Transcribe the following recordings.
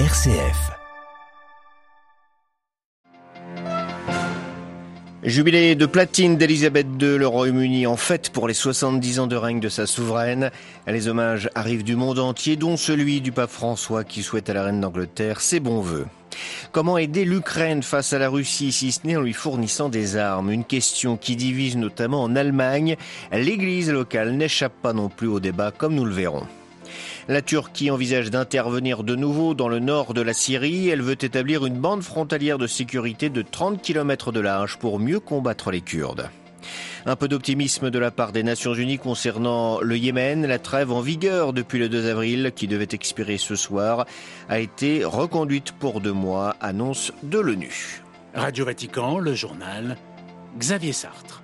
RCF. Jubilé de platine d'Elisabeth II, le Royaume-Uni en fête pour les 70 ans de règne de sa souveraine. Les hommages arrivent du monde entier, dont celui du pape François qui souhaite à la reine d'Angleterre ses bons voeux. Comment aider l'Ukraine face à la Russie, si ce n'est en lui fournissant des armes? Une question qui divise notamment en Allemagne. L'église locale n'échappe pas non plus au débat, comme nous le verrons. La Turquie envisage d'intervenir de nouveau dans le nord de la Syrie. Elle veut établir une bande frontalière de sécurité de 30 km de large pour mieux combattre les Kurdes. Un peu d'optimisme de la part des Nations Unies concernant le Yémen. La trêve en vigueur depuis le 2 avril, qui devait expirer ce soir, a été reconduite pour deux mois, annonce de l'ONU. Radio Vatican, le journal, Xavier Sartre.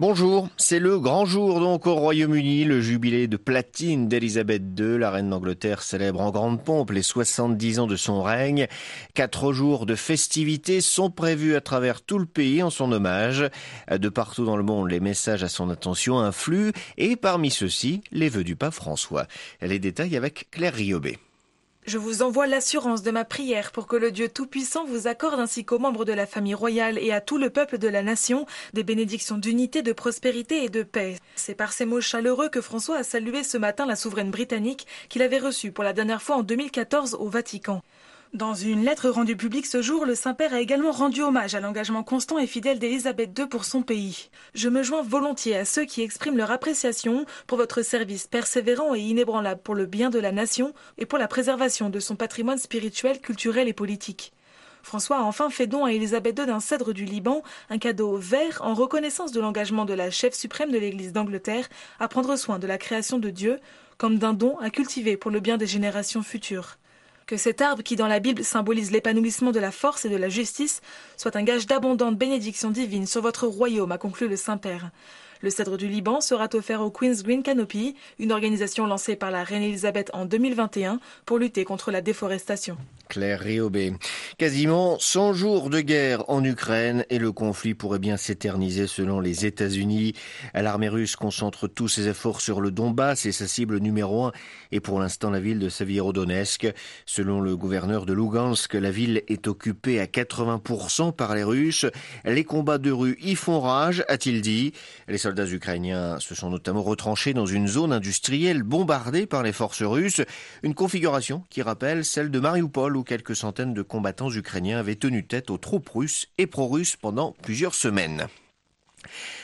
Bonjour, c'est le grand jour donc au Royaume-Uni, le jubilé de platine d'Elisabeth II. La reine d'Angleterre célèbre en grande pompe les 70 ans de son règne. Quatre jours de festivités sont prévus à travers tout le pays en son hommage. De partout dans le monde, les messages à son attention influent et parmi ceux-ci, les vœux du pape François. Les détails avec Claire Riobé. Je vous envoie l'assurance de ma prière pour que le Dieu Tout-Puissant vous accorde ainsi qu'aux membres de la famille royale et à tout le peuple de la nation des bénédictions d'unité, de prospérité et de paix. C'est par ces mots chaleureux que François a salué ce matin la souveraine britannique qu'il avait reçue pour la dernière fois en 2014 au Vatican. Dans une lettre rendue publique ce jour, le Saint-Père a également rendu hommage à l'engagement constant et fidèle d'Élisabeth II pour son pays. Je me joins volontiers à ceux qui expriment leur appréciation pour votre service persévérant et inébranlable pour le bien de la nation et pour la préservation de son patrimoine spirituel, culturel et politique. François a enfin fait don à Élisabeth II d'un cèdre du Liban, un cadeau vert en reconnaissance de l'engagement de la chef suprême de l'Église d'Angleterre à prendre soin de la création de Dieu, comme d'un don à cultiver pour le bien des générations futures. Que cet arbre qui dans la Bible symbolise l'épanouissement de la force et de la justice soit un gage d'abondante bénédiction divine sur votre royaume, a conclu le Saint-Père. Le cèdre du Liban sera offert au Queen's Green Canopy, une organisation lancée par la reine Elisabeth en 2021 pour lutter contre la déforestation. Claire Riobé. Quasiment 100 jours de guerre en Ukraine et le conflit pourrait bien s'éterniser selon les États-Unis. L'armée russe concentre tous ses efforts sur le Donbass et sa cible numéro un est pour l'instant la ville de Savierodonetsk. Selon le gouverneur de Lugansk, la ville est occupée à 80% par les Russes. Les combats de rue y font rage, a-t-il dit. Les soldats ukrainiens se sont notamment retranchés dans une zone industrielle bombardée par les forces russes. Une configuration qui rappelle celle de Mariupol quelques centaines de combattants ukrainiens avaient tenu tête aux troupes russes et pro-russes pendant plusieurs semaines.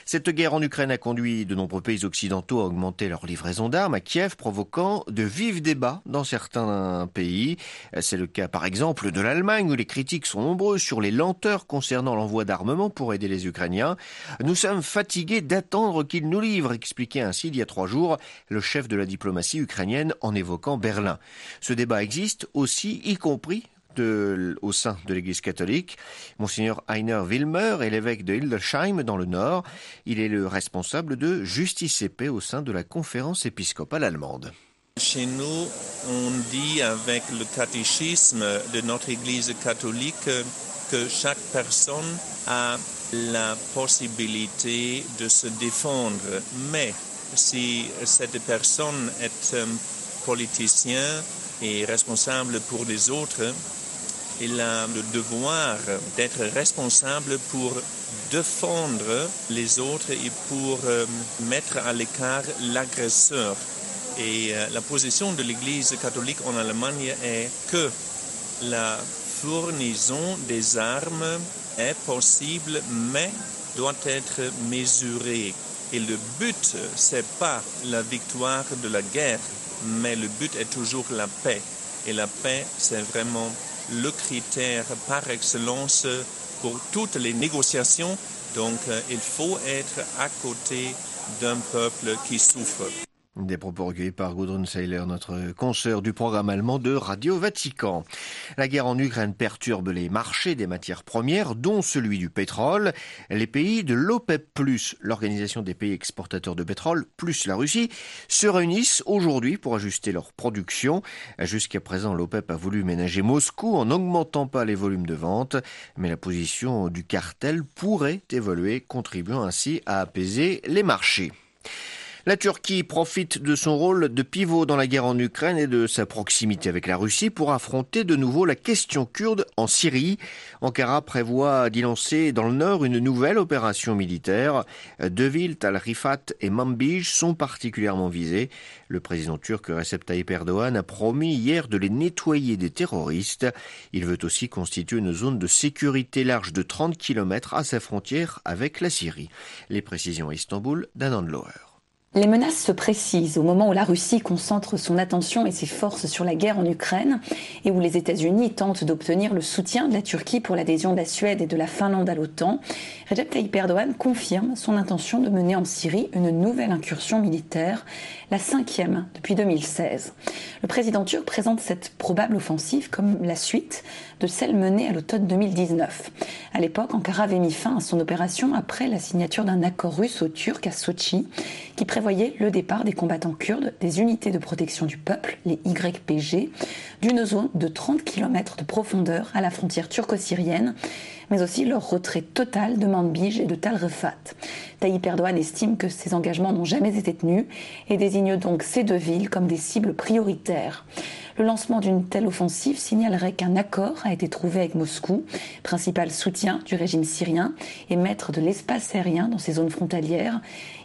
Cette guerre en Ukraine a conduit de nombreux pays occidentaux à augmenter leur livraison d'armes à Kiev, provoquant de vifs débats dans certains pays. C'est le cas par exemple de l'Allemagne où les critiques sont nombreuses sur les lenteurs concernant l'envoi d'armement pour aider les Ukrainiens. Nous sommes fatigués d'attendre qu'ils nous livrent, expliquait ainsi il y a trois jours le chef de la diplomatie ukrainienne en évoquant Berlin. Ce débat existe aussi, y compris au sein de l'Église catholique. Monseigneur Heiner Wilmer est l'évêque de Hildesheim dans le Nord. Il est le responsable de Justice et Paix au sein de la conférence épiscopale allemande. Chez nous, on dit avec le catéchisme de notre Église catholique que chaque personne a la possibilité de se défendre. Mais si cette personne est un politicien et responsable pour les autres, il a le devoir d'être responsable pour défendre les autres et pour euh, mettre à l'écart l'agresseur. Et euh, la position de l'Église catholique en Allemagne est que la fournaison des armes est possible, mais doit être mesurée. Et le but, c'est pas la victoire de la guerre, mais le but est toujours la paix. Et la paix, c'est vraiment le critère par excellence pour toutes les négociations. Donc, euh, il faut être à côté d'un peuple qui souffre. Des propos recueillis par Gudrun Seiler, notre consoeur du programme allemand de Radio Vatican. La guerre en Ukraine perturbe les marchés des matières premières, dont celui du pétrole. Les pays de l'OPEP+, l'organisation des pays exportateurs de pétrole, plus la Russie, se réunissent aujourd'hui pour ajuster leur production. Jusqu'à présent, l'OPEP a voulu ménager Moscou en n'augmentant pas les volumes de vente, mais la position du cartel pourrait évoluer, contribuant ainsi à apaiser les marchés. La Turquie profite de son rôle de pivot dans la guerre en Ukraine et de sa proximité avec la Russie pour affronter de nouveau la question kurde en Syrie. Ankara prévoit d'y lancer dans le nord une nouvelle opération militaire. Deux villes, Tal Rifat et Manbij, sont particulièrement visées. Le président turc Recep Tayyip Erdogan a promis hier de les nettoyer des terroristes. Il veut aussi constituer une zone de sécurité large de 30 km à sa frontière avec la Syrie. Les précisions à Istanbul d'Anand Loher. Les menaces se précisent au moment où la Russie concentre son attention et ses forces sur la guerre en Ukraine et où les États-Unis tentent d'obtenir le soutien de la Turquie pour l'adhésion de la Suède et de la Finlande à l'OTAN. Recep Tayyip Erdogan confirme son intention de mener en Syrie une nouvelle incursion militaire, la cinquième depuis 2016. Le président turc présente cette probable offensive comme la suite de celle menée à l'automne 2019. À l'époque, Ankara avait mis fin à son opération après la signature d'un accord russo-turc à Sochi qui prévoyait le départ des combattants kurdes des unités de protection du peuple, les YPG, d'une zone de 30 km de profondeur à la frontière turco-syrienne, mais aussi leur retrait total de Manbij et de Tal Rifat. Tayyip Erdogan estime que ces engagements n'ont jamais été tenus et désigne donc ces deux villes comme des cibles prioritaires. Le lancement d'une telle offensive signalerait qu'un accord a été trouvé avec Moscou, principal soutien du régime syrien et maître de l'espace aérien dans ces zones frontalières.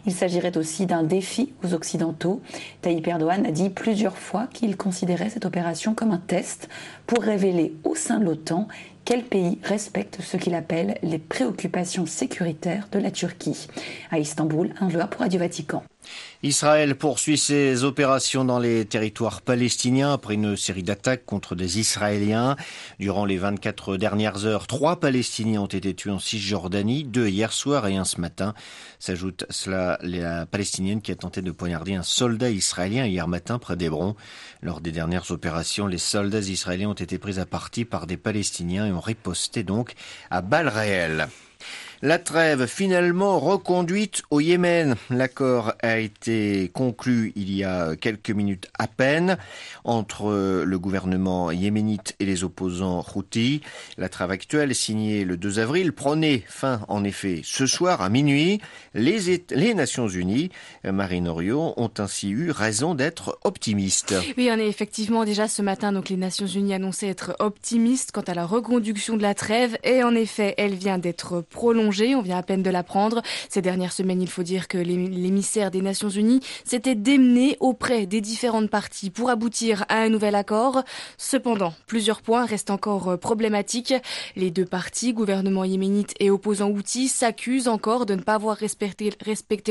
Il s'agirait aussi d'un défi aux Occidentaux. Tayyip Erdogan a dit plusieurs fois qu'il considérait cette opération comme un test pour révéler au sein de l'OTAN quel pays respecte ce qu'il appelle les préoccupations sécuritaires de la Turquie. À Istanbul, un joueur pour Radio Vatican. Israël poursuit ses opérations dans les territoires palestiniens après une série d'attaques contre des Israéliens. Durant les 24 dernières heures, trois Palestiniens ont été tués en Cisjordanie, deux hier soir et un ce matin. S'ajoute cela la Palestinienne qui a tenté de poignarder un soldat israélien hier matin près d'Hébron. Lors des dernières opérations, les soldats israéliens ont été pris à partie par des Palestiniens et ont riposté donc à balles réelles. La trêve finalement reconduite au Yémen. L'accord a été conclu il y a quelques minutes à peine entre le gouvernement yéménite et les opposants houthis. La trêve actuelle, signée le 2 avril, prenait fin en effet ce soir à minuit. Les, Nations Unies, Marine Orion, ont ainsi eu raison d'être optimistes. Oui, on est effectivement déjà ce matin, donc les Nations Unies annonçaient être optimistes quant à la reconduction de la trêve et en effet, elle vient d'être prolongée on vient à peine de l'apprendre. Ces dernières semaines, il faut dire que l'émissaire des Nations Unies s'était démené auprès des différentes parties pour aboutir à un nouvel accord. Cependant, plusieurs points restent encore euh, problématiques. Les deux parties, gouvernement yéménite et opposants outils, s'accusent encore de ne pas avoir respecté,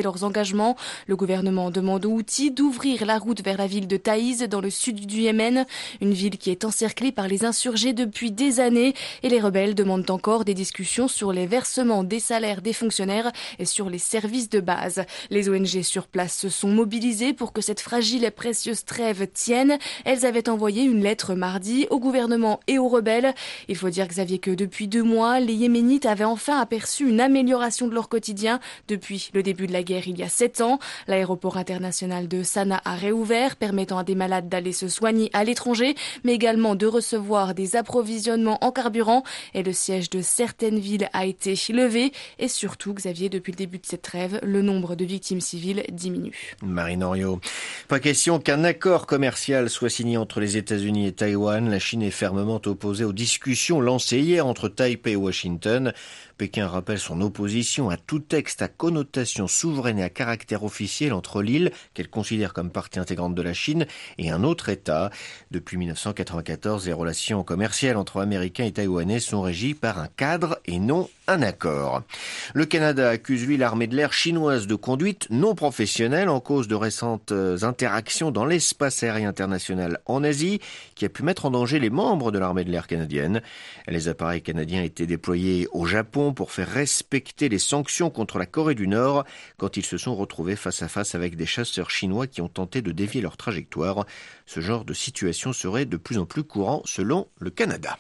leurs engagements. Le gouvernement demande aux outils d'ouvrir la route vers la ville de Taïz dans le sud du Yémen, une ville qui est encerclée par les insurgés depuis des années et les rebelles demandent encore des discussions sur les versements des salaires des fonctionnaires et sur les services de base. Les ONG sur place se sont mobilisées pour que cette fragile et précieuse trêve tienne. Elles avaient envoyé une lettre mardi au gouvernement et aux rebelles. Il faut dire, Xavier, que depuis deux mois, les Yéménites avaient enfin aperçu une amélioration de leur quotidien depuis le début de la guerre il y a sept ans. L'aéroport international de Sanaa a réouvert, permettant à des malades d'aller se soigner à l'étranger, mais également de recevoir des approvisionnements en carburant. Et le siège de certaines villes a été levé. Et surtout, Xavier, depuis le début de cette trêve, le nombre de victimes civiles diminue. Marine Oriot. Pas question qu'un accord commercial soit signé entre les États-Unis et Taïwan. La Chine est fermement opposée aux discussions lancées hier entre Taipei et Washington. Pékin rappelle son opposition à tout texte à connotation souveraine et à caractère officiel entre l'île, qu'elle considère comme partie intégrante de la Chine, et un autre État. Depuis 1994, les relations commerciales entre Américains et Taïwanais sont régies par un cadre et non un accord. Le Canada accuse lui l'armée de l'air chinoise de conduite non professionnelle en cause de récentes interactions dans l'espace aérien international en Asie qui a pu mettre en danger les membres de l'armée de l'air canadienne. Les appareils canadiens étaient déployés au Japon pour faire respecter les sanctions contre la Corée du Nord quand ils se sont retrouvés face à face avec des chasseurs chinois qui ont tenté de dévier leur trajectoire. Ce genre de situation serait de plus en plus courant selon le Canada.